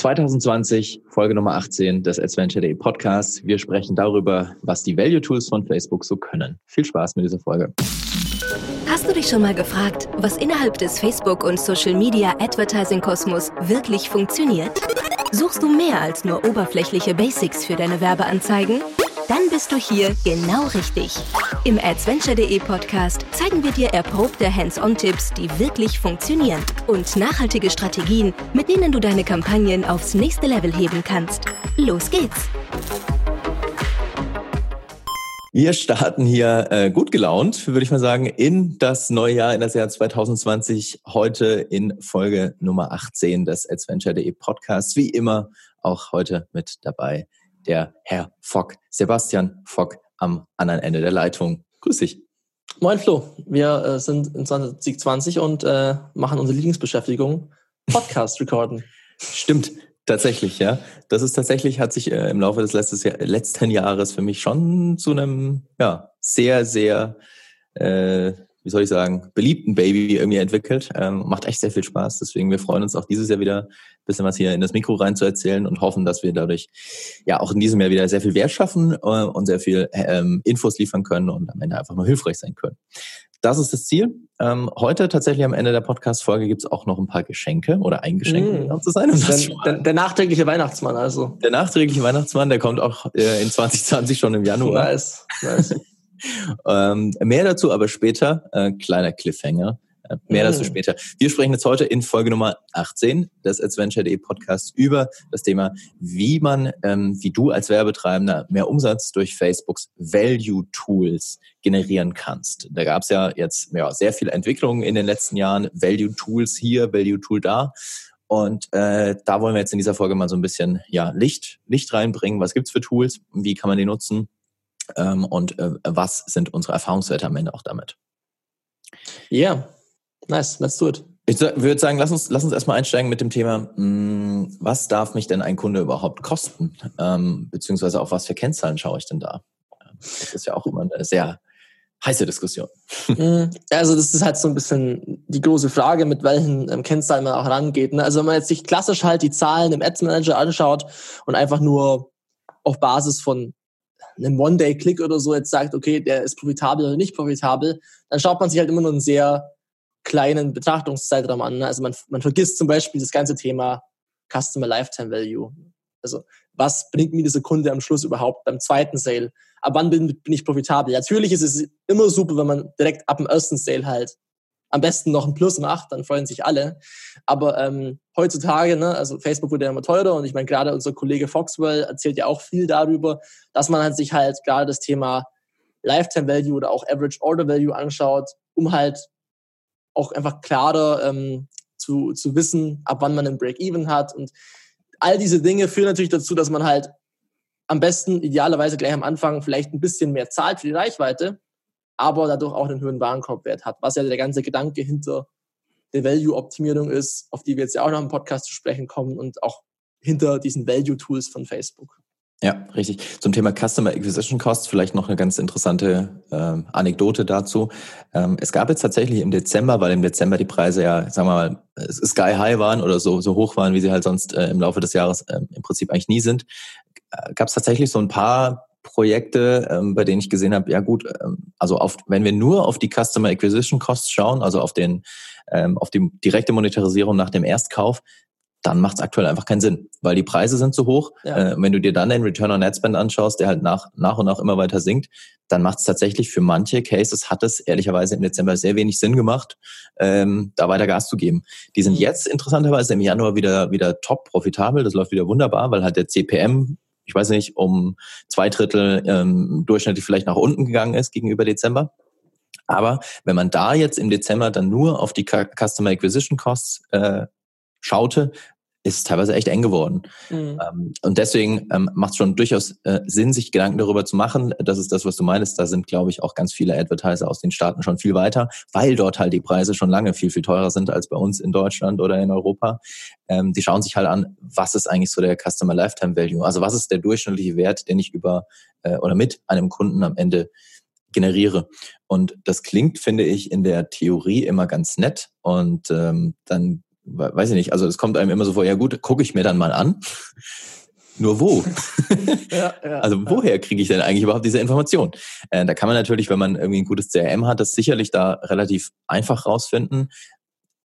2020, Folge Nummer 18 des Adventure.de Podcasts. Wir sprechen darüber, was die Value Tools von Facebook so können. Viel Spaß mit dieser Folge. Hast du dich schon mal gefragt, was innerhalb des Facebook- und Social-Media Advertising-Kosmos wirklich funktioniert? Suchst du mehr als nur oberflächliche Basics für deine Werbeanzeigen? Dann bist du hier genau richtig. Im Adventure.de Podcast zeigen wir dir erprobte Hands-on-Tipps, die wirklich funktionieren und nachhaltige Strategien, mit denen du deine Kampagnen aufs nächste Level heben kannst. Los geht's! Wir starten hier äh, gut gelaunt, würde ich mal sagen, in das neue Jahr, in das Jahr 2020, heute in Folge Nummer 18 des Adventure.de Podcasts. Wie immer auch heute mit dabei der Herr Fock, Sebastian Fock am anderen Ende der Leitung. Grüß dich. Moin Flo, wir äh, sind in 2020 und äh, machen unsere Lieblingsbeschäftigung, Podcast recorden. Stimmt, tatsächlich, ja. Das ist tatsächlich, hat sich äh, im Laufe des letztes Jahr, letzten Jahres für mich schon zu einem ja, sehr, sehr äh, wie soll ich sagen, beliebten Baby irgendwie entwickelt. Ähm, macht echt sehr viel Spaß. Deswegen, wir freuen uns auch dieses Jahr wieder ein bisschen was hier in das Mikro rein zu erzählen und hoffen, dass wir dadurch ja auch in diesem Jahr wieder sehr viel Wert schaffen äh, und sehr viel ähm, Infos liefern können und am Ende einfach nur hilfreich sein können. Das ist das Ziel. Ähm, heute tatsächlich am Ende der Podcast-Folge gibt es auch noch ein paar Geschenke oder ein Geschenk, mm. zu sein. Der, der, der, nachträgliche Weihnachtsmann also. Der nachträgliche Weihnachtsmann, der kommt auch äh, in 2020 schon im Januar. Nice, nice. Ähm, mehr dazu aber später. Äh, kleiner Cliffhanger. Äh, mehr dazu mhm. später. Wir sprechen jetzt heute in Folge Nummer 18 des Adventure.de Podcasts über das Thema, wie man, ähm, wie du als Werbetreibender mehr Umsatz durch Facebooks Value Tools generieren kannst. Da gab es ja jetzt ja, sehr viele Entwicklungen in den letzten Jahren. Value Tools hier, Value Tool da. Und äh, da wollen wir jetzt in dieser Folge mal so ein bisschen ja, Licht, Licht reinbringen. Was gibt's für Tools? Wie kann man die nutzen? Ähm, und äh, was sind unsere Erfahrungswerte am Ende auch damit. Ja, yeah. nice, let's do it. Ich würde sagen, lass uns, lass uns erstmal einsteigen mit dem Thema, mh, hm, was darf mich denn ein Kunde überhaupt kosten? Ähm, beziehungsweise auf was für Kennzahlen schaue ich denn da? Das ist ja auch immer eine sehr heiße Diskussion. Hm, also das ist halt so ein bisschen die große Frage, mit welchen ähm, Kennzahlen man auch rangeht. Ne? Also wenn man jetzt sich klassisch halt die Zahlen im Ads Manager anschaut und einfach nur auf Basis von einem One-Day-Click oder so jetzt sagt, okay, der ist profitabel oder nicht profitabel, dann schaut man sich halt immer nur einen sehr kleinen Betrachtungszeitraum an. Ne? Also man, man vergisst zum Beispiel das ganze Thema Customer Lifetime Value. Also was bringt mir diese Kunde am Schluss überhaupt beim zweiten Sale? Ab wann bin, bin ich profitabel? Natürlich ist es immer super, wenn man direkt ab dem ersten Sale halt am besten noch ein Plus macht, dann freuen sich alle. Aber ähm, heutzutage, ne, also Facebook wurde ja immer teurer und ich meine, gerade unser Kollege Foxwell erzählt ja auch viel darüber, dass man halt sich halt gerade das Thema Lifetime Value oder auch Average Order Value anschaut, um halt auch einfach klarer ähm, zu, zu wissen, ab wann man einen Break-Even hat. Und all diese Dinge führen natürlich dazu, dass man halt am besten idealerweise gleich am Anfang vielleicht ein bisschen mehr zahlt für die Reichweite, aber dadurch auch einen höheren Warenkorbwert hat, was ja der ganze Gedanke hinter der Value-Optimierung ist, auf die wir jetzt ja auch noch im Podcast zu sprechen kommen und auch hinter diesen Value-Tools von Facebook. Ja, richtig. Zum Thema Customer Acquisition Costs vielleicht noch eine ganz interessante ähm, Anekdote dazu. Ähm, es gab jetzt tatsächlich im Dezember, weil im Dezember die Preise ja, sagen wir mal, sky high waren oder so, so hoch waren, wie sie halt sonst äh, im Laufe des Jahres äh, im Prinzip eigentlich nie sind, äh, gab es tatsächlich so ein paar Projekte, ähm, bei denen ich gesehen habe, ja gut, ähm, also auf, wenn wir nur auf die Customer Acquisition Costs schauen, also auf den, ähm, auf die direkte Monetarisierung nach dem Erstkauf, dann macht es aktuell einfach keinen Sinn, weil die Preise sind zu hoch. Ja. Äh, wenn du dir dann den Return on Ad Spend anschaust, der halt nach, nach und nach immer weiter sinkt, dann macht es tatsächlich für manche Cases, hat es ehrlicherweise im Dezember sehr wenig Sinn gemacht, ähm, da weiter Gas zu geben. Die sind mhm. jetzt interessanterweise im Januar wieder, wieder top profitabel, das läuft wieder wunderbar, weil halt der CPM ich weiß nicht, um zwei Drittel ähm, durchschnittlich vielleicht nach unten gegangen ist gegenüber Dezember. Aber wenn man da jetzt im Dezember dann nur auf die Customer Acquisition Costs äh, schaute, ist teilweise echt eng geworden. Mhm. Ähm, und deswegen ähm, macht es schon durchaus äh, Sinn, sich Gedanken darüber zu machen. Das ist das, was du meinst. Da sind, glaube ich, auch ganz viele Advertiser aus den Staaten schon viel weiter, weil dort halt die Preise schon lange viel, viel teurer sind als bei uns in Deutschland oder in Europa. Ähm, die schauen sich halt an, was ist eigentlich so der Customer Lifetime Value? Also was ist der durchschnittliche Wert, den ich über äh, oder mit einem Kunden am Ende generiere. Und das klingt, finde ich, in der Theorie immer ganz nett. Und ähm, dann weiß ich nicht, also es kommt einem immer so vor, ja gut, gucke ich mir dann mal an. Nur wo? ja, ja, also woher kriege ich denn eigentlich überhaupt diese Information? Äh, da kann man natürlich, wenn man irgendwie ein gutes CRM hat, das sicherlich da relativ einfach rausfinden.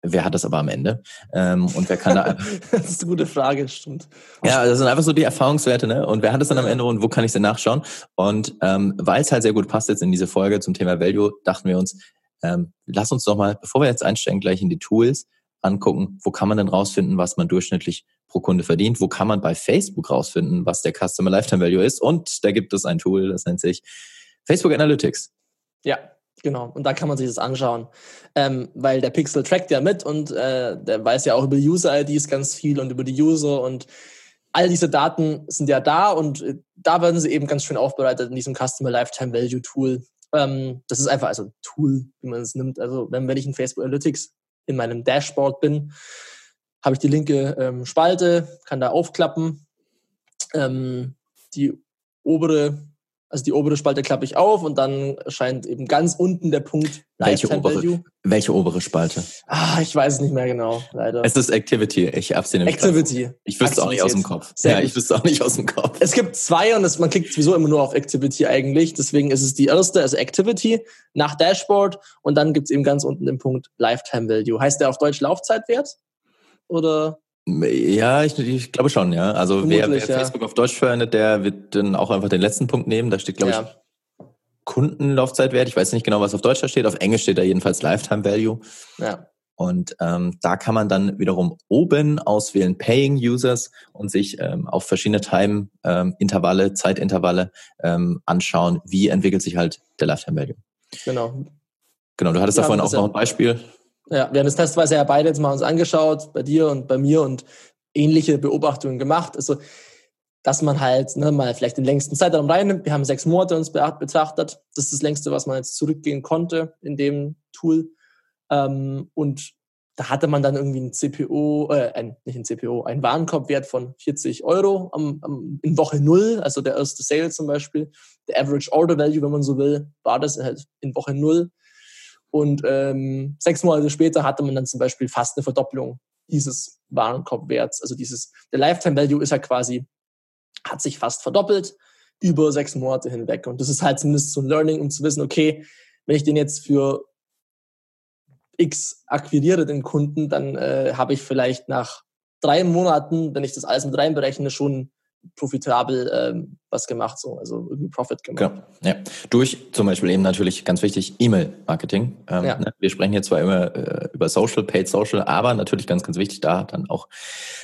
Wer hat das aber am Ende? Ähm, und wer kann da. das ist eine gute Frage, stimmt. Ja, das sind einfach so die Erfahrungswerte, ne? Und wer hat es dann am Ende und wo kann ich denn nachschauen? Und ähm, weil es halt sehr gut passt jetzt in diese Folge zum Thema Value, dachten wir uns, ähm, lass uns doch mal, bevor wir jetzt einsteigen, gleich in die Tools angucken, wo kann man denn rausfinden, was man durchschnittlich pro Kunde verdient, wo kann man bei Facebook rausfinden, was der Customer Lifetime Value ist. Und da gibt es ein Tool, das nennt sich Facebook Analytics. Ja, Genau, und da kann man sich das anschauen, ähm, weil der Pixel trackt ja mit und äh, der weiß ja auch über User-IDs ganz viel und über die User und all diese Daten sind ja da und äh, da werden sie eben ganz schön aufbereitet in diesem Customer Lifetime Value Tool. Ähm, das ist einfach also ein Tool, wie man es nimmt. Also wenn, wenn ich in Facebook Analytics in meinem Dashboard bin, habe ich die linke ähm, Spalte, kann da aufklappen. Ähm, die obere also die obere Spalte klappe ich auf und dann erscheint eben ganz unten der Punkt welche obere, Value. Welche obere Spalte? Ah, ich weiß es nicht mehr genau, leider. Es ist Activity. Ich nämlich Activity. Ich wüsste auch nicht aus dem Kopf. Sehr ja, gut. ich wüsste auch nicht aus dem Kopf. Es gibt zwei und es, man klickt sowieso immer nur auf Activity eigentlich. Deswegen ist es die erste, also Activity nach Dashboard und dann gibt's eben ganz unten den Punkt Lifetime Value. Heißt der auf Deutsch Laufzeitwert? Oder? Ja, ich, ich glaube schon, ja. Also wer, wer Facebook auf Deutsch verwendet, der wird dann auch einfach den letzten Punkt nehmen. Da steht, glaube ja. ich, Kundenlaufzeitwert. Ich weiß nicht genau, was auf Deutsch da steht. Auf Englisch steht da jedenfalls Lifetime Value. Ja. Und ähm, da kann man dann wiederum oben auswählen Paying Users und sich ähm, auf verschiedene Time-Intervalle, ähm, Zeitintervalle ähm, anschauen, wie entwickelt sich halt der Lifetime Value. Genau. Genau, du hattest ja, da vorhin auch noch ein Beispiel. Ja, wir haben das testweise ja beide jetzt mal uns angeschaut, bei dir und bei mir und ähnliche Beobachtungen gemacht. Also, dass man halt ne, mal vielleicht den längsten Zeitraum reinnimmt. Wir haben sechs Monate uns betrachtet. Das ist das längste, was man jetzt zurückgehen konnte in dem Tool. Ähm, und da hatte man dann irgendwie ein CPO, äh, ein, nicht ein CPO, ein Warenkorbwert von 40 Euro am, am, in Woche null, also der erste Sale zum Beispiel. Der Average Order Value, wenn man so will, war das halt in Woche null. Und ähm, sechs Monate später hatte man dann zum Beispiel fast eine Verdopplung dieses Warenkorbwerts. Also dieses, der Lifetime Value ist ja quasi, hat sich fast verdoppelt über sechs Monate hinweg. Und das ist halt zumindest so ein Learning, um zu wissen, okay, wenn ich den jetzt für X akquiriere, den Kunden, dann äh, habe ich vielleicht nach drei Monaten, wenn ich das alles mit reinberechne, schon profitabel ähm, was gemacht, so, also irgendwie Profit gemacht. Genau. Ja. Durch zum Beispiel eben natürlich ganz wichtig E-Mail-Marketing. Ähm, ja. ne? Wir sprechen hier zwar immer äh, über Social, Paid Social, aber natürlich ganz, ganz wichtig, da dann auch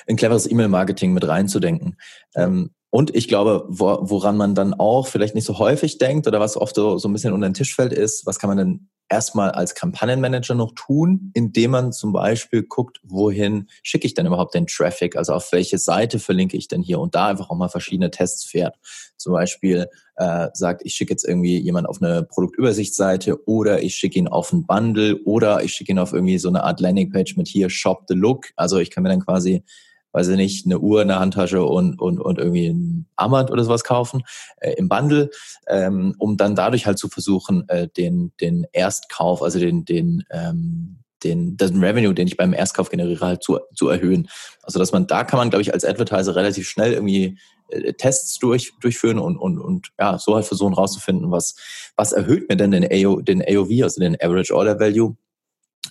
ein cleveres E-Mail-Marketing mit reinzudenken. Ähm, und ich glaube, wo, woran man dann auch vielleicht nicht so häufig denkt oder was oft so, so ein bisschen unter den Tisch fällt, ist, was kann man denn erstmal als Kampagnenmanager noch tun, indem man zum Beispiel guckt, wohin schicke ich denn überhaupt den Traffic, also auf welche Seite verlinke ich denn hier und da einfach auch mal verschiedene Tests fährt. Zum Beispiel äh, sagt, ich schicke jetzt irgendwie jemand auf eine Produktübersichtsseite oder ich schicke ihn auf ein Bundle oder ich schicke ihn auf irgendwie so eine Art Landingpage mit hier Shop the Look. Also ich kann mir dann quasi weiß ich nicht, eine Uhr, eine Handtasche und, und, und irgendwie ein Armband oder sowas kaufen äh, im Bundle, ähm, um dann dadurch halt zu versuchen, äh, den, den Erstkauf, also den, den, ähm, den, den Revenue, den ich beim Erstkauf generiere, halt zu, zu erhöhen. Also dass man, da kann man, glaube ich, als Advertiser relativ schnell irgendwie äh, Tests durch, durchführen und, und, und ja, so halt versuchen rauszufinden, was, was erhöht mir denn den, AO, den AOV, also den Average Order Value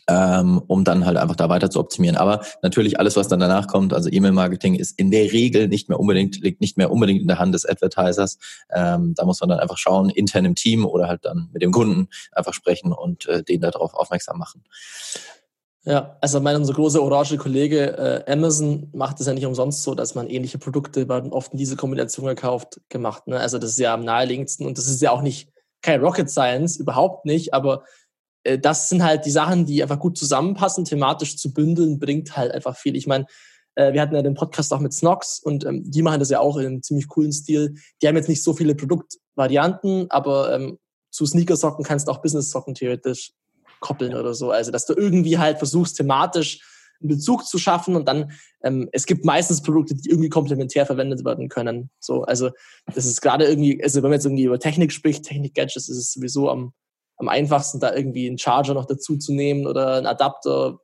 ähm, um dann halt einfach da weiter zu optimieren. Aber natürlich alles, was dann danach kommt, also E-Mail-Marketing ist in der Regel nicht mehr unbedingt, liegt nicht mehr unbedingt in der Hand des Advertisers. Ähm, da muss man dann einfach schauen, intern im Team oder halt dann mit dem Kunden einfach sprechen und äh, den darauf aufmerksam machen. Ja, also mein unser großer orange Kollege äh, Amazon macht es ja nicht umsonst so, dass man ähnliche Produkte werden oft in diese Kombination gekauft gemacht. Ne? Also das ist ja am naheliegendsten und das ist ja auch nicht kein Rocket Science, überhaupt nicht, aber das sind halt die Sachen, die einfach gut zusammenpassen, thematisch zu bündeln, bringt halt einfach viel. Ich meine, äh, wir hatten ja den Podcast auch mit Snox und ähm, die machen das ja auch in einem ziemlich coolen Stil. Die haben jetzt nicht so viele Produktvarianten, aber ähm, zu Sneakersocken kannst du auch Business-Socken theoretisch koppeln oder so. Also, dass du irgendwie halt versuchst, thematisch einen Bezug zu schaffen und dann, ähm, es gibt meistens Produkte, die irgendwie komplementär verwendet werden können. So, also, das ist gerade irgendwie, also wenn man jetzt irgendwie über Technik spricht, Technik-Gadgets, ist es sowieso am am einfachsten, da irgendwie einen Charger noch dazu zu nehmen oder einen Adapter.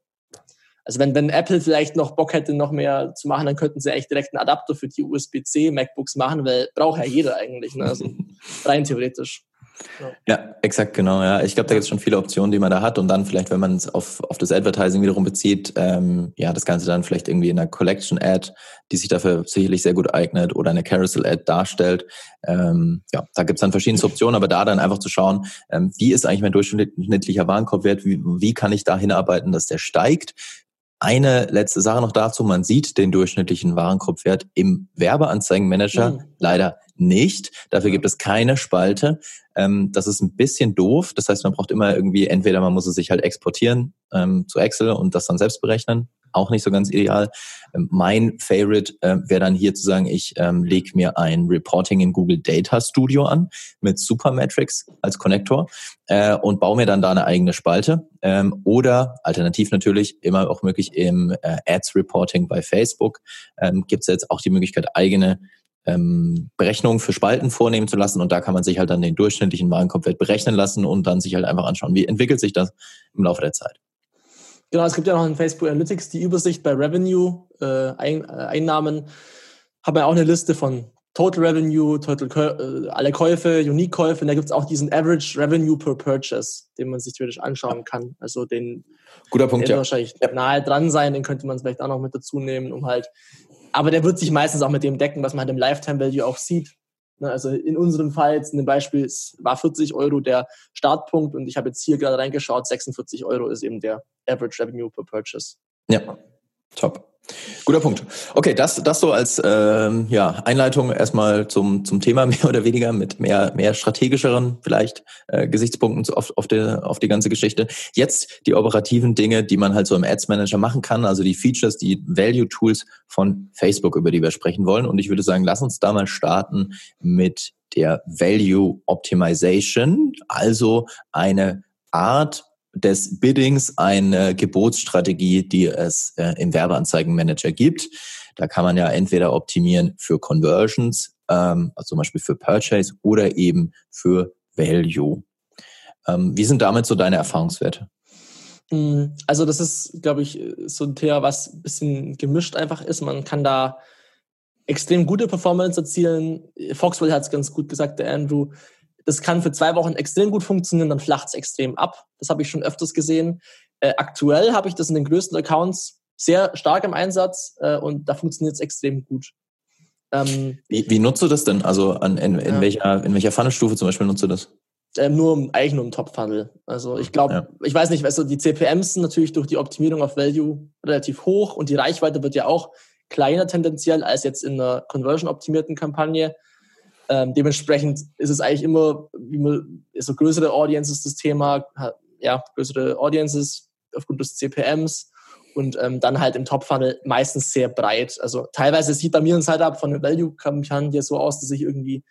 Also wenn, wenn Apple vielleicht noch Bock hätte, noch mehr zu machen, dann könnten sie echt direkt einen Adapter für die USB-C MacBooks machen, weil braucht ja jeder eigentlich. Ne? Also rein theoretisch. Ja. exakt, genau. Ja, ich glaube, da gibt es schon viele Optionen, die man da hat und dann vielleicht, wenn man es auf, auf das Advertising wiederum bezieht, ähm, ja, das Ganze dann vielleicht irgendwie in einer Collection-Ad, die sich dafür sicherlich sehr gut eignet oder eine Carousel-Ad darstellt. Ähm, ja, da gibt es dann verschiedene Optionen, aber da dann einfach zu schauen, ähm, wie ist eigentlich mein durchschnittlicher Warenkorbwert, wie, wie kann ich da hinarbeiten, dass der steigt, eine letzte Sache noch dazu. Man sieht den durchschnittlichen Warenkorbwert im Werbeanzeigenmanager mhm. leider nicht. Dafür gibt es keine Spalte. Ähm, das ist ein bisschen doof. Das heißt, man braucht immer irgendwie, entweder man muss es sich halt exportieren ähm, zu Excel und das dann selbst berechnen. Auch nicht so ganz ideal. Ähm, mein Favorite äh, wäre dann hier zu sagen, ich ähm, lege mir ein Reporting in Google Data Studio an mit Supermetrics als Konnektor äh, und baue mir dann da eine eigene Spalte. Ähm, oder alternativ natürlich immer auch möglich im äh, Ads Reporting bei Facebook ähm, gibt es jetzt auch die Möglichkeit, eigene ähm, Berechnungen für Spalten vornehmen zu lassen und da kann man sich halt dann den durchschnittlichen Warenkorbwert berechnen lassen und dann sich halt einfach anschauen, wie entwickelt sich das im Laufe der Zeit. Genau, es gibt ja noch in Facebook Analytics die Übersicht bei Revenue, äh, Ein äh, Einnahmen. Haben wir auch eine Liste von Total Revenue, Total äh, alle Käufe, Unique-Käufe. Und da gibt es auch diesen Average Revenue per Purchase, den man sich theoretisch anschauen kann. Also den Guter Punkt, ja. wahrscheinlich ja. nahe dran sein, den könnte man vielleicht auch noch mit dazu nehmen, um halt aber der wird sich meistens auch mit dem decken, was man halt im Lifetime Value auch sieht. Ne, also in unserem Fall jetzt in dem Beispiel war 40 Euro der Startpunkt und ich habe jetzt hier gerade reingeschaut, 46 Euro ist eben der Average Revenue per Purchase. Ja, top. Guter Punkt. Okay, das, das so als ähm, ja, Einleitung erstmal zum, zum Thema mehr oder weniger mit mehr, mehr strategischeren vielleicht äh, Gesichtspunkten auf, auf, die, auf die ganze Geschichte. Jetzt die operativen Dinge, die man halt so im Ads Manager machen kann, also die Features, die Value Tools von Facebook, über die wir sprechen wollen. Und ich würde sagen, lass uns da mal starten mit der Value Optimization, also eine Art des Biddings eine Gebotsstrategie, die es äh, im Werbeanzeigenmanager gibt. Da kann man ja entweder optimieren für Conversions, ähm, also zum Beispiel für Purchase oder eben für Value. Ähm, wie sind damit so deine Erfahrungswerte? Hm, also das ist, glaube ich, so ein Thema, was ein bisschen gemischt einfach ist. Man kann da extrem gute Performance erzielen. Foxwell hat es ganz gut gesagt, der Andrew. Das kann für zwei Wochen extrem gut funktionieren, dann flacht es extrem ab. Das habe ich schon öfters gesehen. Äh, aktuell habe ich das in den größten Accounts sehr stark im Einsatz äh, und da funktioniert es extrem gut. Ähm, wie, wie nutzt du das denn? Also an, in, in, ja. welcher, in welcher Funnelstufe zum Beispiel nutzt du das? Äh, nur eigentlich nur im Top-Funnel. Also ich glaube, ja. ich weiß nicht, also die CPMs sind natürlich durch die Optimierung auf Value relativ hoch und die Reichweite wird ja auch kleiner tendenziell als jetzt in einer conversion-optimierten Kampagne. Ähm, dementsprechend ist es eigentlich immer, wie man, so größere Audiences das Thema, ja, größere Audiences aufgrund des CPMs und ähm, dann halt im Top-Funnel meistens sehr breit. Also teilweise sieht bei mir ein Setup von einer Value-Kampagne so aus, dass ich irgendwie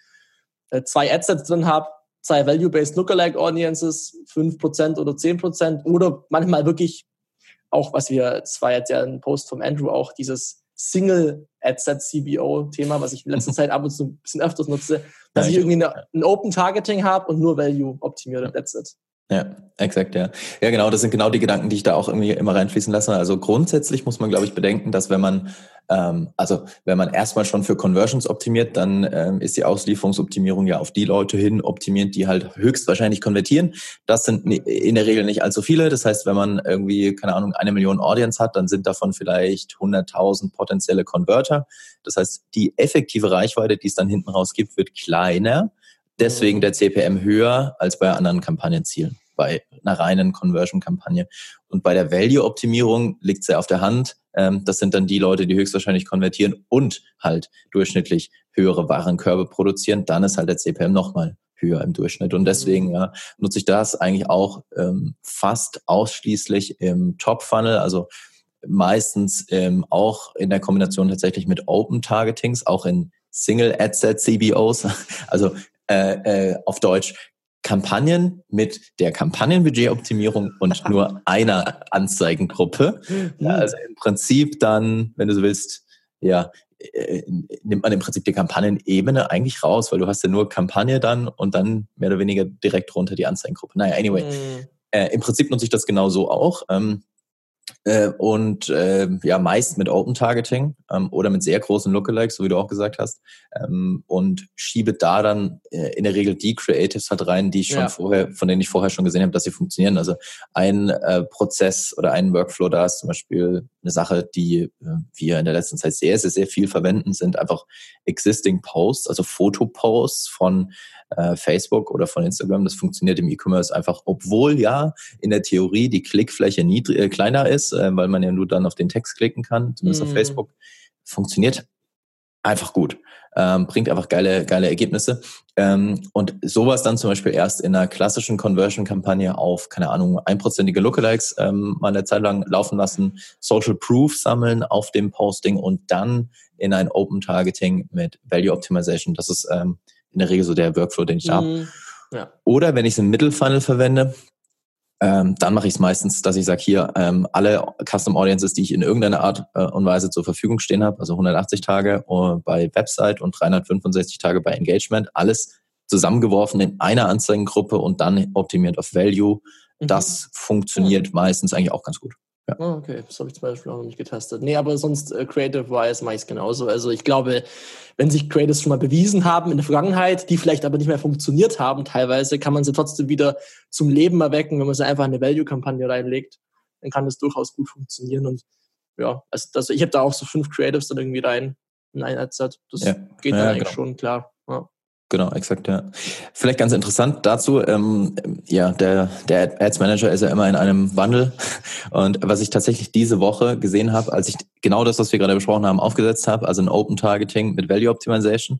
äh, zwei Adsets drin habe, zwei Value-Based Lookalike Audiences, fünf Prozent oder zehn Prozent oder manchmal wirklich auch, was wir, das war jetzt ja ein Post vom Andrew auch, dieses Single Adset CBO Thema, was ich in letzter Zeit ab und zu ein bisschen öfters nutze, dass ja, ich irgendwie eine, ein Open Targeting habe und nur Value optimiere. That's it. Ja, exakt, ja. Ja, genau, das sind genau die Gedanken, die ich da auch irgendwie immer reinfließen lasse. Also grundsätzlich muss man, glaube ich, bedenken, dass wenn man, ähm, also wenn man erstmal schon für Conversions optimiert, dann ähm, ist die Auslieferungsoptimierung ja auf die Leute hin optimiert, die halt höchstwahrscheinlich konvertieren. Das sind in der Regel nicht allzu viele. Das heißt, wenn man irgendwie, keine Ahnung, eine Million Audience hat, dann sind davon vielleicht 100.000 potenzielle Converter. Das heißt, die effektive Reichweite, die es dann hinten raus gibt, wird kleiner deswegen der CPM höher als bei anderen Kampagnenzielen, bei einer reinen Conversion-Kampagne. Und bei der Value-Optimierung liegt es ja auf der Hand. Ähm, das sind dann die Leute, die höchstwahrscheinlich konvertieren und halt durchschnittlich höhere Warenkörbe produzieren. Dann ist halt der CPM nochmal höher im Durchschnitt. Und deswegen ja, nutze ich das eigentlich auch ähm, fast ausschließlich im Top-Funnel, also meistens ähm, auch in der Kombination tatsächlich mit Open Targetings, auch in Single Adset CBOs, also äh, äh, auf Deutsch Kampagnen mit der Kampagnenbudgetoptimierung und nur einer Anzeigengruppe. Ja, also im Prinzip dann, wenn du so willst, ja, äh, nimmt man im Prinzip die Kampagnenebene eigentlich raus, weil du hast ja nur Kampagne dann und dann mehr oder weniger direkt runter die Anzeigengruppe. Naja, anyway. Mhm. Äh, Im Prinzip nutze ich das genauso auch. Ähm, Äh, und äh, ja, meist mit Open Targeting ähm, oder mit sehr großen Lookalikes, so wie du auch gesagt hast. Ähm, und schiebe da dann äh, in der Regel die Creatives halt rein, die ich schon ja. vorher, von denen ich vorher schon gesehen habe, dass sie funktionieren. Also ein äh, Prozess oder ein Workflow da ist zum Beispiel eine Sache, die äh, wir in der letzten Zeit sehr, sehr, sehr viel verwenden, sind einfach existing Posts, also Fotoposts von äh, Facebook oder von Instagram. Das funktioniert im E-Commerce einfach, obwohl ja in der Theorie die Klickfläche niedrig, äh, kleiner ist, äh, weil man ja nur dann auf den Text klicken kann, zumindest mm. auf mhm. Facebook. Funktioniert einfach gut. Ähm, bringt einfach geile, geile Ergebnisse. Ähm, und sowas dann zum Beispiel erst in einer klassischen Conversion-Kampagne auf, keine Ahnung, einprozentige Lookalikes ähm, mal eine Zeit lang laufen lassen, Social Proof sammeln auf dem Posting und dann in ein Open Targeting mit Value Optimization. Das ist ähm, in der Regel so der Workflow, den ich da mhm. habe. Ja. Oder wenn ich es im Mittelfunnel verwende, ähm, dann mache ich es meistens, dass ich sage, hier ähm, alle Custom Audiences, die ich in irgendeiner Art äh, und Weise zur Verfügung stehen habe, also 180 Tage uh, bei Website und 365 Tage bei Engagement, alles zusammengeworfen in einer Anzeigengruppe und dann optimiert auf Value. Mhm. Das funktioniert ja. meistens eigentlich auch ganz gut. Ja. Oh, okay, das habe ich zum Beispiel auch noch nicht getestet. Nee, aber sonst äh, Creative-wise mache ich es genauso. Also ich glaube, wenn sich Creatives schon mal bewiesen haben in der Vergangenheit, die vielleicht aber nicht mehr funktioniert haben teilweise, kann man sie trotzdem wieder zum Leben erwecken, wenn man sie einfach in eine Value-Kampagne reinlegt. Dann kann das durchaus gut funktionieren. Und ja, also, also ich habe da auch so fünf Creatives dann irgendwie rein in ein Adset. Das ja. geht dann ja, eigentlich genau. schon, klar. Genau, exakt, ja. Vielleicht ganz interessant dazu, ähm, ja, der, der Ads Manager ist ja immer in einem Wandel. Und was ich tatsächlich diese Woche gesehen habe, als ich genau das, was wir gerade besprochen haben, aufgesetzt habe, also ein Open Targeting mit Value Optimization,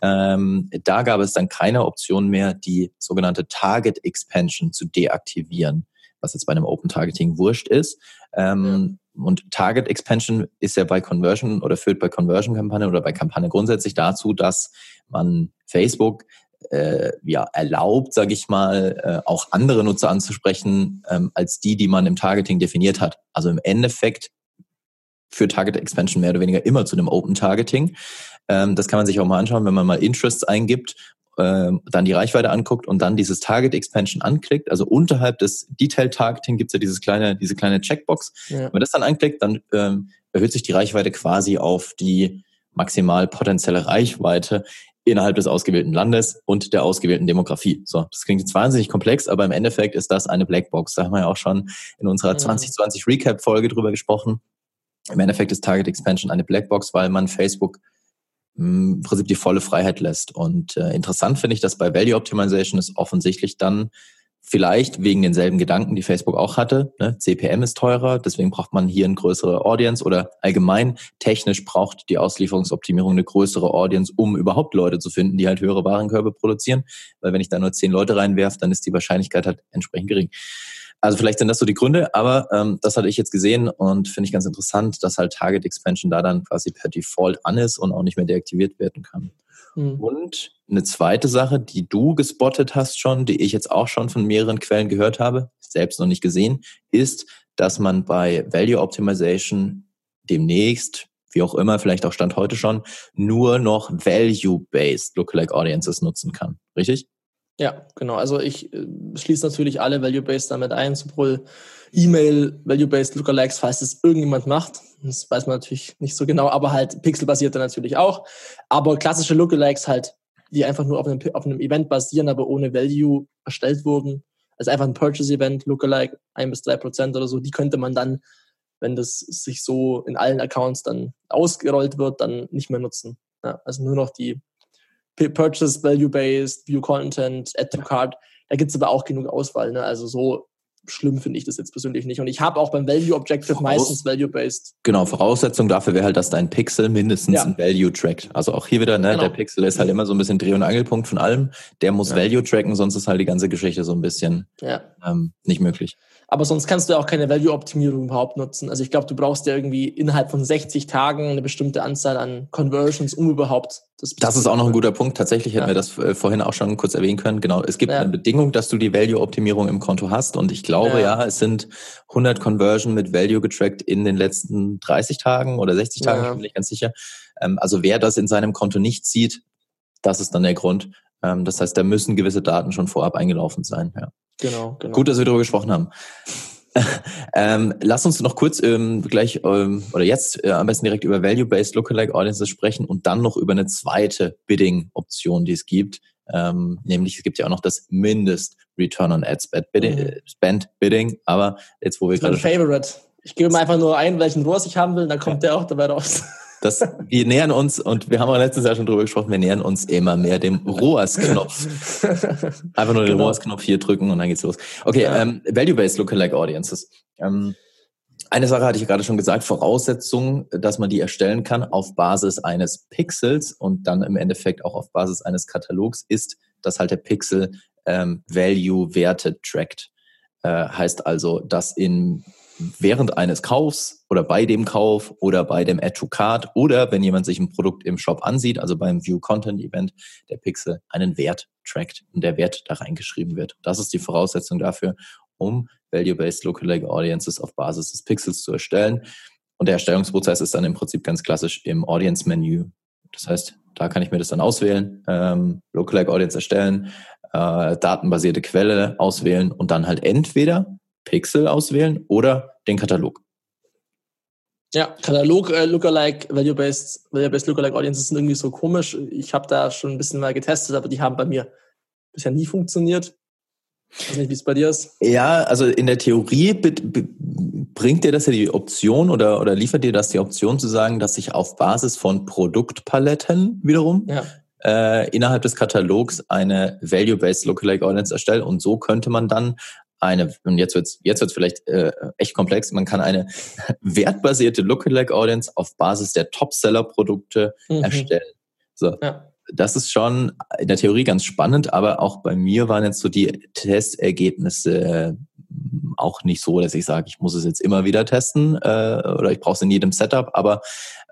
ähm, da gab es dann keine Option mehr, die sogenannte Target Expansion zu deaktivieren, was jetzt bei einem Open Targeting wurscht ist. Ähm, ja. Und Target Expansion ist ja bei Conversion oder führt bei Conversion-Kampagnen oder bei Kampagnen grundsätzlich dazu, dass man Facebook äh, ja, erlaubt, sage ich mal, äh, auch andere Nutzer anzusprechen ähm, als die, die man im Targeting definiert hat. Also im Endeffekt führt Target Expansion mehr oder weniger immer zu einem Open Targeting. Ähm, das kann man sich auch mal anschauen, wenn man mal Interests eingibt, äh, dann die Reichweite anguckt und dann dieses Target Expansion anklickt. Also unterhalb des Detail Targeting gibt's ja dieses kleine, diese kleine Checkbox. Ja. Wenn man das dann anklickt, dann ähm, erhöht sich die Reichweite quasi auf die maximal potenzielle Reichweite innerhalb des ausgewählten Landes und der ausgewählten Demografie. So, das klingt jetzt wahnsinnig komplex, aber im Endeffekt ist das eine Blackbox. Da haben wir ja auch schon in unserer 2020 Recap-Folge drüber gesprochen. Im Endeffekt ist Target Expansion eine Blackbox, weil man Facebook im Prinzip die volle Freiheit lässt. Und äh, interessant finde ich, dass bei Value Optimization es offensichtlich dann Vielleicht wegen denselben Gedanken, die Facebook auch hatte. Ne? CPM ist teurer, deswegen braucht man hier eine größere Audience oder allgemein technisch braucht die Auslieferungsoptimierung eine größere Audience, um überhaupt Leute zu finden, die halt höhere Warenkörbe produzieren. Weil wenn ich da nur zehn Leute reinwerfe, dann ist die Wahrscheinlichkeit halt entsprechend gering. Also vielleicht sind das so die Gründe, aber ähm, das hatte ich jetzt gesehen und finde ich ganz interessant, dass halt Target Expansion da dann quasi per Default an ist und auch nicht mehr deaktiviert werden kann. Mhm. Und eine zweite Sache, die du gespottet hast schon, die ich jetzt auch schon von mehreren Quellen gehört habe, selbst noch nicht gesehen, ist, dass man bei Value Optimization demnächst, wie auch immer, vielleicht auch Stand heute schon, nur noch Value-Based Lookalike Audiences nutzen kann. Richtig? Ja, genau. Also ich äh, schließe natürlich alle Value-Based damit ein, sowohl E-Mail, Value-Based Lookalikes, falls es irgendjemand macht. Das weiß man natürlich nicht so genau, aber halt pixelbasierte natürlich auch. Aber klassische Lookalikes halt, die einfach nur auf einem, auf einem Event basieren, aber ohne Value erstellt wurden. Also einfach ein Purchase-Event, Lookalike, ein bis drei Prozent oder so, die könnte man dann, wenn das sich so in allen Accounts dann ausgerollt wird, dann nicht mehr nutzen. Ja, also nur noch die Purchase Value Based, View Content, Add to Card. Da gibt's aber auch genug Auswahl. Ne? Also so schlimm finde ich das jetzt persönlich nicht. Und ich habe auch beim Value Objective Voraus meistens Value-Based. Genau, Voraussetzung dafür wäre halt, dass dein Pixel mindestens ja. ein Value trackt. Also auch hier wieder, ne, genau. der Pixel ist halt immer so ein bisschen Dreh- und Angelpunkt von allem. Der muss ja. Value tracken, sonst ist halt die ganze Geschichte so ein bisschen ja. ähm, nicht möglich. Aber sonst kannst du auch keine Value-Optimierung überhaupt nutzen. Also ich glaube, du brauchst ja irgendwie innerhalb von 60 Tagen eine bestimmte Anzahl an Conversions, um überhaupt das. Das ist auch noch ein guter Punkt. Tatsächlich hätten ja. wir das äh, vorhin auch schon kurz erwähnen können. Genau, es gibt ja. eine Bedingung, dass du die Value-Optimierung im Konto hast. Und ich glaube, ja. ja. es sind 100 Conversion mit Value getrackt in den letzten 30 Tagen oder 60 Tagen, ich bin nicht ganz sicher. Ähm, also wer das in seinem Konto nicht sieht, das ist dann der Grund. Ähm, das heißt, da müssen gewisse Daten schon vorab eingelaufen sein. Ja. Genau, genau. Gut, dass wir darüber gesprochen haben. ähm, lass uns noch kurz ähm, gleich ähm, oder jetzt äh, am besten direkt über Value-Based Lookalike Audiences sprechen und dann noch über eine zweite Bidding-Option, die es gibt. Ähm, nämlich es gibt ja auch noch das Mindest Return on Ad Spend Bidding, mhm. Spend Bidding. Aber jetzt, wo wir gerade Favorite. Ich gebe mir einfach nur ein, welchen ROAS ich haben will, dann kommt ja. der auch dabei raus. Das, wir nähern uns, und wir haben auch letztes Jahr schon drüber gesprochen, wir nähern uns immer mehr dem ROAS-Knopf. Einfach nur den genau. ROAS-Knopf hier drücken und dann geht's los. Okay, ja. ähm, Value-Based Lookalike Audiences. Ähm, eine Sache hatte ich gerade schon gesagt, Voraussetzung, dass man die erstellen kann auf Basis eines Pixels und dann im Endeffekt auch auf Basis eines Katalogs ist, dass halt der Pixel ähm, Value-Werte trackt. Äh, heißt also, dass in während eines Kaufs oder bei dem Kauf oder bei dem Add to Card oder wenn jemand sich ein Produkt im Shop ansieht, also beim View Content Event, der Pixel einen Wert trackt und der Wert da reingeschrieben wird. Das ist die Voraussetzung dafür, um Value-Based Lookalike Audiences auf Basis des Pixels zu erstellen. Und der Erstellungsprozess ist dann im Prinzip ganz klassisch im Audience-Menü. Das heißt, da kann ich mir das dann auswählen, ähm, Lookalike Audience erstellen, äh, datenbasierte Quelle auswählen und dann halt entweder Pixel auswählen oder den Katalog. Ja, Katalog äh, Lookalike, Value-Based, Value-Based Lookalike Audiences sind irgendwie so komisch. Ich habe da schon ein bisschen mal getestet, aber die haben bei mir bisher nie funktioniert. Ich weiß nicht, wie es bei dir ist. Ja, also in der Theorie bringt dir das ja die Option oder, oder liefert dir das die Option zu sagen, dass ich auf Basis von Produktpaletten wiederum ja. äh, innerhalb des Katalogs eine Value-Based Lookalike Audience erstelle und so könnte man dann eine, und jetzt wird's jetzt wird's vielleicht äh, echt komplex, man kann eine wertbasierte Lookalike Audience auf Basis der Topseller-Produkte mhm. erstellen. So. Ja. Das ist schon in der Theorie ganz spannend, aber auch bei mir waren jetzt so die Testergebnisse auch nicht so, dass ich sage, ich muss es jetzt immer wieder testen äh, oder ich brauche es in jedem Setup, aber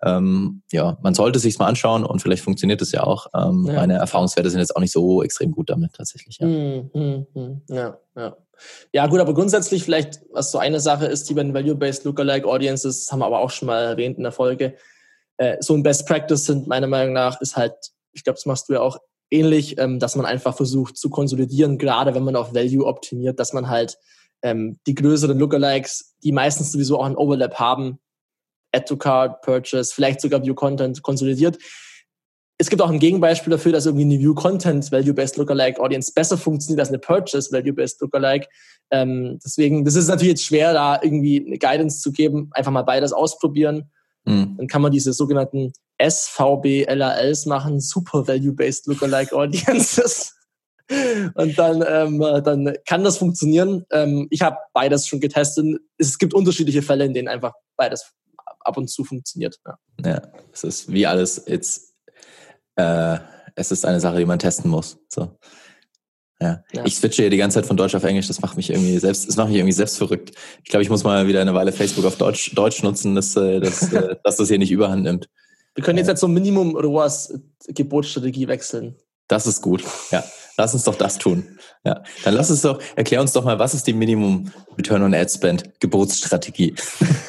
ähm, ja, man sollte sich mal anschauen und vielleicht funktioniert es ja auch. Ähm, ja. Meine Erfahrungswerte sind jetzt auch nicht so extrem gut damit tatsächlich. Ja. Mm, mm, mm. ja, ja. Ja, gut, aber grundsätzlich vielleicht, was so eine Sache ist, die bei den Value-Based Lookalike Audiences, haben wir aber auch schon mal erwähnt in der Folge, äh, so ein Best Practice sind meiner Meinung nach, ist halt, ich glaube, das machst du ja auch ähnlich, ähm, dass man einfach versucht zu konsolidieren, gerade wenn man auf Value optimiert, dass man halt ähm, die größeren Lookalikes, die meistens sowieso auch ein Overlap haben, Add to Card, Purchase, vielleicht sogar View Content konsolidiert, es gibt auch ein Gegenbeispiel dafür, dass irgendwie eine View Content Value-Based Lookalike Audience besser funktioniert als eine Purchase Value-Based Lookalike. Ähm, deswegen, das ist natürlich jetzt schwer, da irgendwie eine Guidance zu geben. Einfach mal beides ausprobieren. Mhm. Dann kann man diese sogenannten SVB-LALs machen, Super Value-Based Lookalike Audiences. Und dann, ähm, dann kann das funktionieren. Ähm, ich habe beides schon getestet. Es gibt unterschiedliche Fälle, in denen einfach beides ab und zu funktioniert. Ja, ja es ist wie alles jetzt äh, es ist eine Sache, die man testen muss. So. Ja. ja. Ich switche hier die ganze Zeit von Deutsch auf Englisch, das macht mich irgendwie selbst, das macht mich irgendwie selbst verrückt. Ich glaube, ich muss mal wieder eine Weile Facebook auf Deutsch, Deutsch nutzen, dass, äh, dass, äh, dass das hier nicht überhand nimmt. Wir können jetzt halt so Minimum ROAS Geburtsstrategie wechseln. Das ist gut. Ja. Lass uns doch das tun. Ja. Dann lass uns doch, erklär uns doch mal, was ist die Minimum Return on Ad Spend Geburtsstrategie?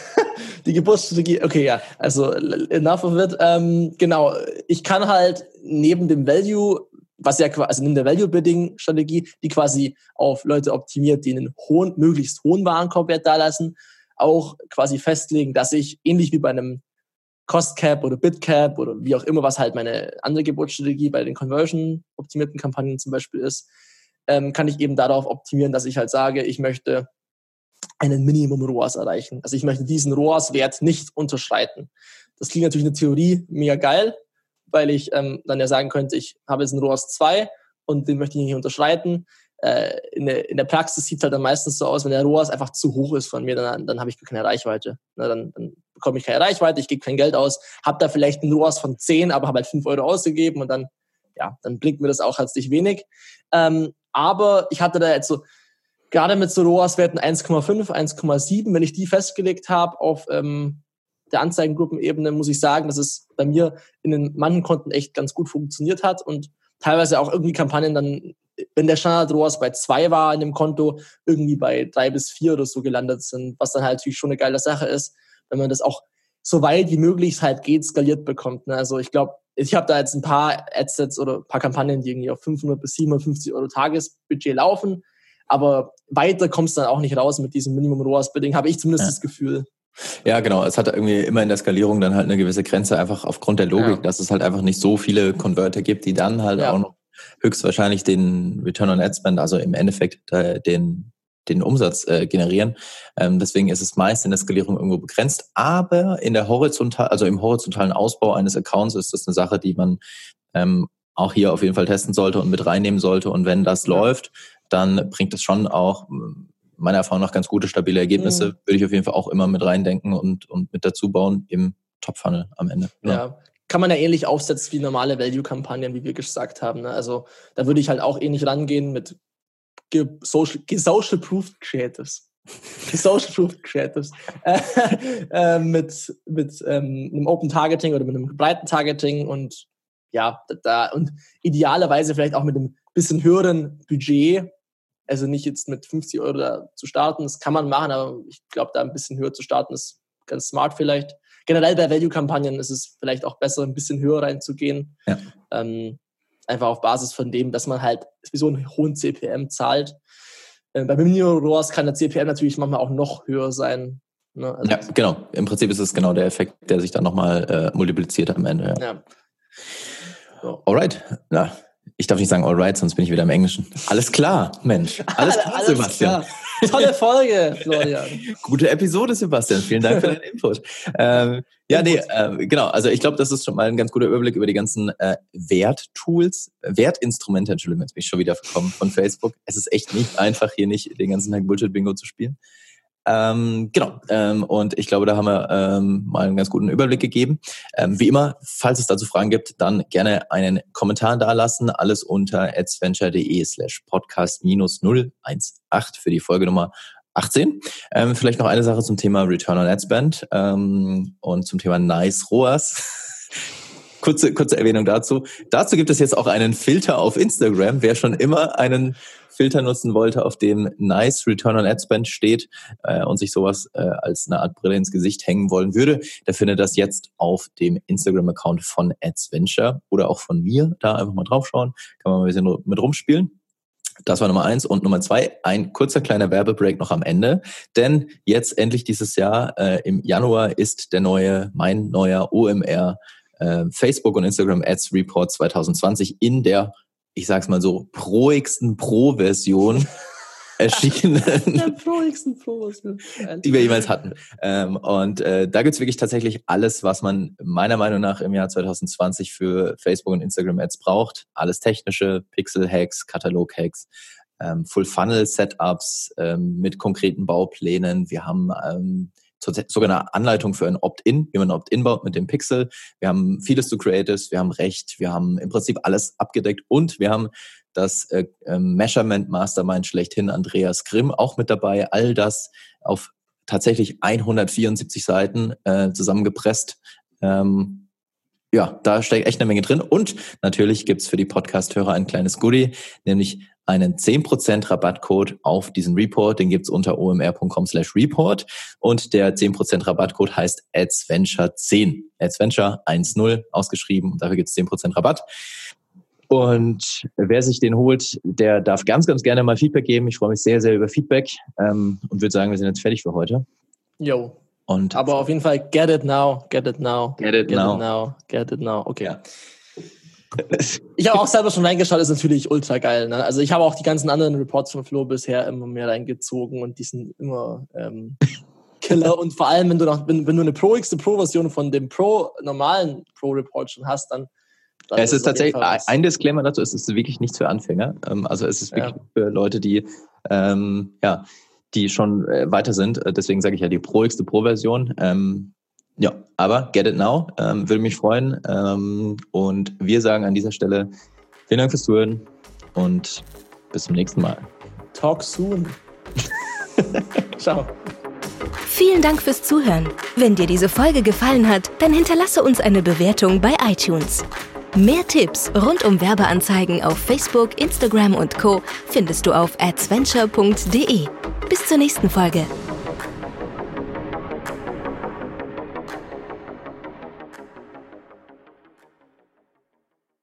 die Geburtsstrategie, okay, ja, also enough of it. Ähm, genau, ich kann halt neben dem Value, was ja quasi, also neben der Value-Bidding-Strategie, die quasi auf Leute optimiert, die einen hohen, möglichst hohen Warenkorbwert dalassen, auch quasi festlegen, dass ich ähnlich wie bei einem Cost Cap oder Bid Cap oder wie auch immer, was halt meine andere Geburtsstrategie bei den Conversion-optimierten Kampagnen zum Beispiel ist, ähm, kann ich eben darauf optimieren, dass ich halt sage, ich möchte einen Minimum ROAS erreichen. Also ich möchte diesen ROAS-Wert nicht unterschreiten. Das klingt natürlich in der Theorie mega geil, weil ich ähm, dann ja sagen könnte, ich habe jetzt einen ROAS 2 und den möchte ich nicht unterschreiten. Äh, in, der, in der Praxis sieht es halt dann meistens so aus, wenn der ROAS einfach zu hoch ist von mir, dann, dann habe ich keine Reichweite. Na, dann, dann bekomme ich keine Reichweite, ich gebe kein Geld aus, habe da vielleicht einen ROAS von 10, aber habe halt 5 Euro ausgegeben und dann, ja, dann blinkt mir das auch herzlich wenig. Ähm, aber ich hatte da jetzt so, gerade mit so ROAS-Werten 1,5, 1,7, wenn ich die festgelegt habe auf ähm, der Anzeigengruppenebene, muss ich sagen, dass es bei mir in den manchen Konten echt ganz gut funktioniert hat und teilweise auch irgendwie Kampagnen dann, wenn der Standard ROAS bei zwei war in dem Konto, irgendwie bei drei bis vier oder so gelandet sind, was dann halt natürlich schon eine geile Sache ist, wenn man das auch so weit wie möglich halt geht, skaliert bekommt. Ne? Also ich glaube, ich habe da jetzt ein paar Adsets oder ein paar Kampagnen, die irgendwie auf 500 bis 750 Euro Tagesbudget laufen Aber weiter kommst du dann auch nicht raus mit diesem Minimum ROAS Bidding, habe ich zumindest ja. das Gefühl. Ja, genau. Es hat irgendwie immer in der Skalierung dann halt eine gewisse Grenze, einfach aufgrund der Logik, ja. dass es halt einfach nicht so viele Converter gibt, die dann halt ja. auch noch höchstwahrscheinlich den Return on Ad Spend, also im Endeffekt äh, den den Umsatz äh, generieren. Ähm, deswegen ist es meist in der Skalierung irgendwo begrenzt. Aber in der horizontal, also im horizontalen Ausbau eines Accounts ist das eine Sache, die man ähm, auch hier auf jeden Fall testen sollte und mit reinnehmen sollte. Und wenn das ja. läuft, dann bringt es schon auch meiner Erfahrung nach ganz gute, stabile Ergebnisse. Mhm. Würde ich auf jeden Fall auch immer mit reindenken und, und mit dazu bauen im Top-Funnel am Ende. Ja. ja. Kann man ja ähnlich aufsetzen wie normale Value-Kampagnen, wie wir gesagt haben. Ne? Also da würde ich halt auch ähnlich rangehen mit Social, Social Proof Creatives. Social Proof Creatives. Äh, äh, mit mit ähm, einem Open Targeting oder mit einem breiten Targeting und ja, da und idealerweise vielleicht auch mit einem bisschen höheren Budget, also nicht jetzt mit 50 Euro da zu starten, das kann man machen, aber ich glaube, da ein bisschen höher zu starten ist ganz smart vielleicht. Generell bei Value-Kampagnen ist es vielleicht auch besser, ein bisschen höher reinzugehen. Ja. Ähm, einfach auf Basis von dem, dass man halt sowieso einen hohen CPM zahlt. Äh, bei Minimum ROAS kann der CPM natürlich manchmal auch noch höher sein. Ne? Also ja, genau. Im Prinzip ist es genau der Effekt, der sich dann nochmal äh, multipliziert am Ende. Ja. ja. So. Alright. Na, ich darf nicht sagen alright, sonst bin ich wieder im Englischen. Alles klar, Mensch. Alles klar, Alles Sebastian. Klar. Tolle Folge, Florian. Gute Episode, Sebastian. Vielen Dank für deinen Input. Ähm, ja, nee, äh, genau. Also ich glaube, das ist schon mal ein ganz guter Überblick über die ganzen äh, Werttools, Wertinstrumente, Entschuldigung, jetzt bin ich schon wieder verkommen von Facebook. Es ist echt nicht einfach, hier nicht den ganzen Tag Bullshit-Bingo zu spielen. Ähm, genau. Ähm, und ich glaube, da haben wir ähm, mal einen ganz guten Überblick gegeben. Ähm, wie immer, falls es dazu Fragen gibt, dann gerne einen Kommentar dalassen. Alles unter adsventure.de slash podcast minus 018 für die Folge Nummer 18. Ähm, vielleicht noch eine Sache zum Thema Return on Ad Spend ähm, und zum Thema Nice ROAS. kurze, kurze Erwähnung dazu. Dazu gibt es jetzt auch einen Filter auf Instagram. Wer schon immer einen Filter nutzen wollte, auf dem Nice Return on Ad Spend steht äh, und sich sowas äh, als eine Art Brille ins Gesicht hängen wollen würde, der findet das jetzt auf dem Instagram-Account von AdsVenture oder auch von mir. Da einfach mal draufschauen, kann man ein bisschen mit rumspielen. Das war Nummer eins. Und Nummer zwei, ein kurzer kleiner Werbebreak noch am Ende. Denn jetzt endlich dieses Jahr, äh, im Januar, ist der neue, mein neuer OMR äh, Facebook und Instagram Ads Report 2020 in der ich sag's mal so, proigsten Pro-Version erschienen, die wir jemals hatten. Ähm, und äh, da gibt's wirklich tatsächlich alles, was man meiner Meinung nach im Jahr 2020 für Facebook und Instagram Ads braucht. Alles technische, Pixel-Hacks, Katalog-Hacks, ähm, Full-Funnel-Setups ähm, mit konkreten Bauplänen. Wir haben ähm, sogar eine Anleitung für ein Opt-in, wie man ein Opt-in baut mit dem Pixel. Wir haben vieles zu Creatives, wir haben Recht, wir haben im Prinzip alles abgedeckt und wir haben das äh, ähm, Measurement Mastermind schlechthin Andreas Grimm auch mit dabei. All das auf tatsächlich 174 Seiten äh, zusammengepresst. Ähm, ja, da steckt echt eine Menge drin. Und natürlich gibt's für die Podcast-Hörer ein kleines Goodie, nämlich einen 10% Rabattcode auf diesen Report. Den gibt's unter omr.com slash report. Und der 10% Rabattcode heißt AdsVenture10. AdsVenture 1.0 ausgeschrieben. Und dafür gibt's 10% Rabatt. Und wer sich den holt, der darf ganz, ganz gerne mal Feedback geben. Ich freue mich sehr, sehr über Feedback ähm, und würde sagen, wir sind jetzt fertig für heute. Jo. Und Aber auf jeden Fall get it now, get it now. Get it, get now. it now. Get it now. Okay. Ja. Ich habe auch selber schon reingeschaut, ist natürlich ultra geil. Ne? Also ich habe auch die ganzen anderen Reports von Flo bisher immer mehr reingezogen und die sind immer ähm, Killer. und vor allem, wenn du noch, wenn, wenn du eine Pro X Pro-Version von dem Pro normalen Pro-Report schon hast, dann ja, es ist tatsächlich ein Disclaimer dazu, es ist wirklich nichts für Anfänger. Ähm, also es ist wirklich ja. für Leute, die ähm, ja, die schon äh, weiter sind. Äh, deswegen sage ich ja die Pro X Pro-Version. Ähm, ja, aber get it now. Ähm, würde mich freuen. Ähm, und wir sagen an dieser Stelle vielen Dank fürs Zuhören und bis zum nächsten Mal. Talk soon. Ciao. Vielen Dank fürs Zuhören. Wenn dir diese Folge gefallen hat, dann hinterlasse uns eine Bewertung bei iTunes. Mehr Tipps rund um Werbeanzeigen auf Facebook, Instagram und Co. findest du auf adventure.de. Bis zur nächsten Folge.